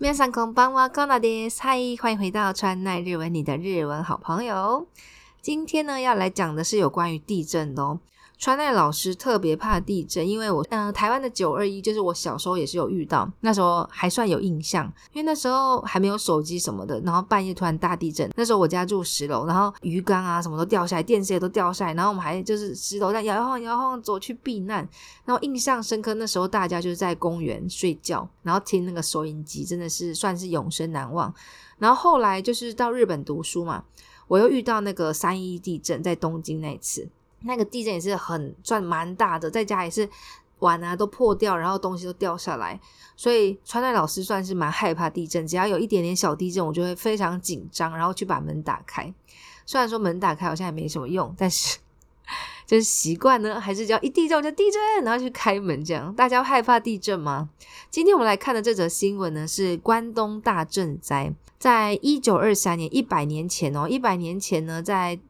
晚上好，朋友们，各位大家好，欢迎回到川奈日文，你的日文好朋友。今天呢，要来讲的是有关于地震哦。川内老师特别怕地震，因为我，嗯，台湾的九二一就是我小时候也是有遇到，那时候还算有印象，因为那时候还没有手机什么的，然后半夜突然大地震，那时候我家住十楼，然后鱼缸啊什么都掉下来，电视也都掉下来，然后我们还就是十楼在摇摇晃摇晃走去避难，然后印象深刻，那时候大家就是在公园睡觉，然后听那个收音机，真的是算是永生难忘。然后后来就是到日本读书嘛，我又遇到那个三一地震，在东京那次。那个地震也是很算蛮大的，在家也是碗啊都破掉，然后东西都掉下来，所以川奈老师算是蛮害怕地震。只要有一点点小地震，我就会非常紧张，然后去把门打开。虽然说门打开好像也没什么用，但是 就是习惯呢，还是叫一地震就地震，然后去开门这样。大家害怕地震吗？今天我们来看的这则新闻呢，是关东大震灾，在一九二三年，一百年前哦，一百年前呢，在。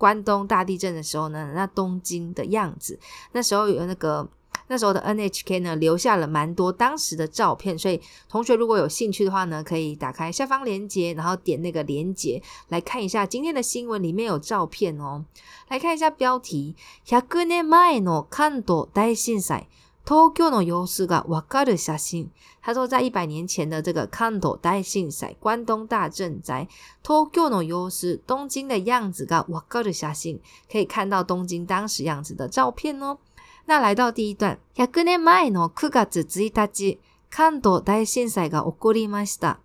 关东大地震的时候呢，那东京的样子，那时候有那个那时候的 NHK 呢，留下了蛮多当时的照片。所以同学如果有兴趣的话呢，可以打开下方链接，然后点那个链接来看一下今天的新闻，里面有照片哦。来看一下标题：100年前の関東大震災。東京の様子がわかる写真。他说，在100年前的这个関東大震災、关东大震災、東京の様子、東京的样子がわかる写真，可以看到東京当时样子的照片哦。那来到第一段，100年前の9月1日、関東大震災が起こりました。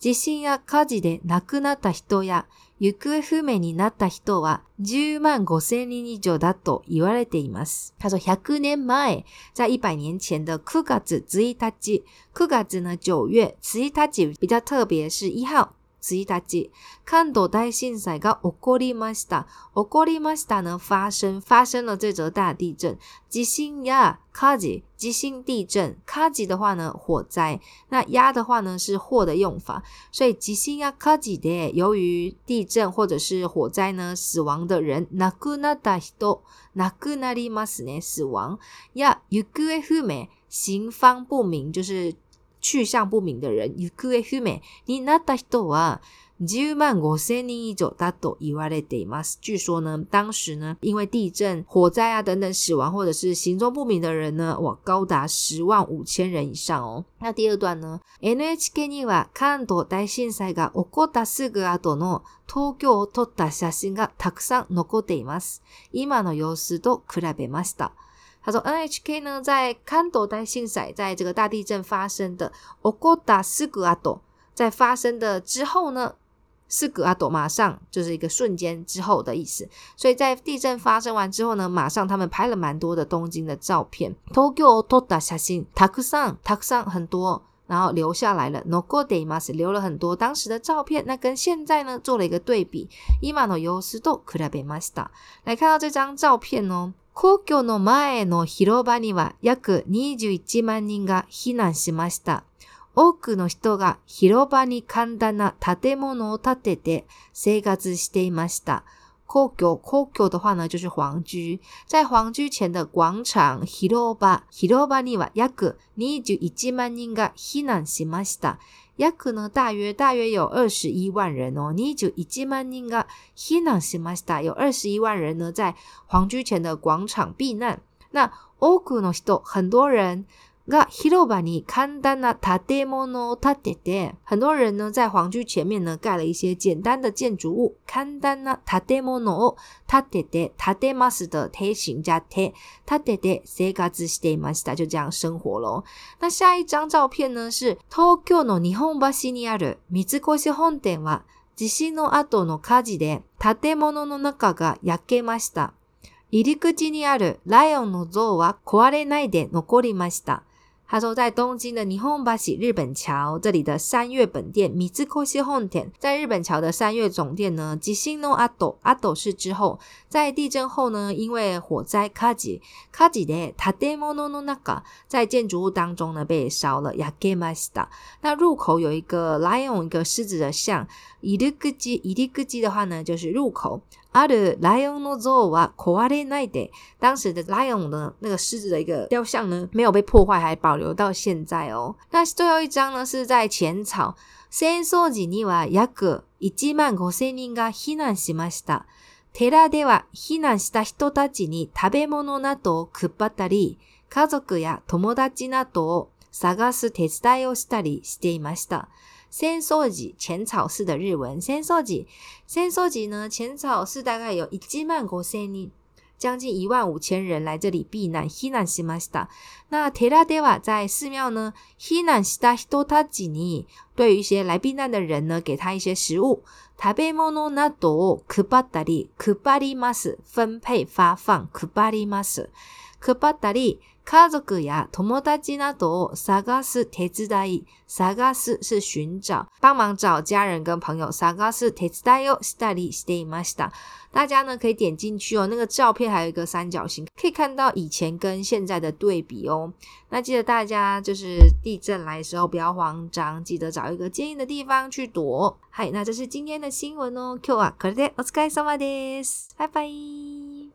地震や火事で亡くなった人や行方不明になった人は10万5千人以上だと言われています。他说100年前、在100年前的9月1日、9月の9月1日比较特别是1号。1日、関東大震災が起こりました。起こりました呢，发生发生了这则大地震。地震や火事、地震地震、火事的话呢，火灾。那や的话呢，是或的用法。所以地震や火事で、由于地震或者是火灾呢，死亡的人、なくなった人、なくなっ死呢死亡、や行方不明，就是。去向不明的人、行方不明になった人は、10万5千人以上だと言われています。据说呢，当时呢，因为地震、火灾啊等等死亡或者是行踪不明的人呢，哇，高达10万5千人以上哦。那第二段呢，NHK には関東大震災が起こったすぐ後の東京を撮った写真がたくさん残っています。今の様子と比べました。他说：“N H K 呢，在看到带信塞，在这个大地震发生的 s 古 g 四 a 阿 o 在发生的之后呢，四 a 阿 o 马上就是一个瞬间之后的意思。所以在地震发生完之后呢，马上他们拍了蛮多的东京的照片。东京奥古达写信，たくさん、たくさん很多，然后留下来了。ノコいます留了很多当时的照片。那跟现在呢做了一个对比。今の様子と比べました。来看到这张照片哦。”皇居の前の広場には約21万人が避難しました。多くの人が広場に簡単な建物を建てて生活していました。皇居、皇居的话呢、就是皇居。在皇居前的广场、広場、広場には約21万人が避難しました。約克呢，大约大约有二十一万人哦，你就一记慢念个，现在是 m s t r 有二十一万人呢在皇居前的广场避难，那奥古诺西很多人。が広場に簡単な建物を建てて，很多人呢在皇居前面呢盖了一些简单的建筑物。簡単な建物を建てて、建てます停贴形加贴，建てて生活していました，就这样生活咯。那下一张照片呢是東京の日本橋にある三越本店は地震の後の火事で建物の中が焼けました。入り口にあるライオンの像は壊れないで残りました。他说，在东京的日本桥这里的三月本店 （Mizuhohon t n 在日本桥的三月总店呢，即新罗阿斗阿斗是之后，在地震后呢，因为火灾 （kaji kaji de） demo no no 那个在建筑物当中呢被烧了 （yagemasa）。那入口有一个 lion，一个狮子的像 （iru kiji i 的话呢就是入口）。あるライオンの像は壊れないで。当時的ライオン呢，那个狮子的一个雕像呢，没有被破坏，还保留到现在哦。那最后一张呢，是在前朝。戦争時には約1万5千人が避難しました。寺では避難した人たちに食べ物などを配ったり、家族や友達などを探す手伝いをしたりしていました。先收集浅草寺的日文，先收集，先收集呢？浅草寺大概有一千万国先人，将近一万五千人来这里避难，避难しました。那テラデワ在寺庙呢，避难した人たちに，对于一些来避难的人呢，给他一些食物，食べ物などを配ったり、配ります，分配发放，配ります，配ったり。カザグヤ、トモダチなど探し手伝い、探し是寻找，帮忙找家人跟朋友。探し手伝いをしたりしています。大家呢可以点进去哦，那个照片还有一个三角形，可以看到以前跟现在的对比哦。那记得大家就是地震来的时候不要慌张，记得找一个坚硬的地方去躲。嗨，那这是今天的新闻哦。Q 啊，これでお疲れ様です。拜拜。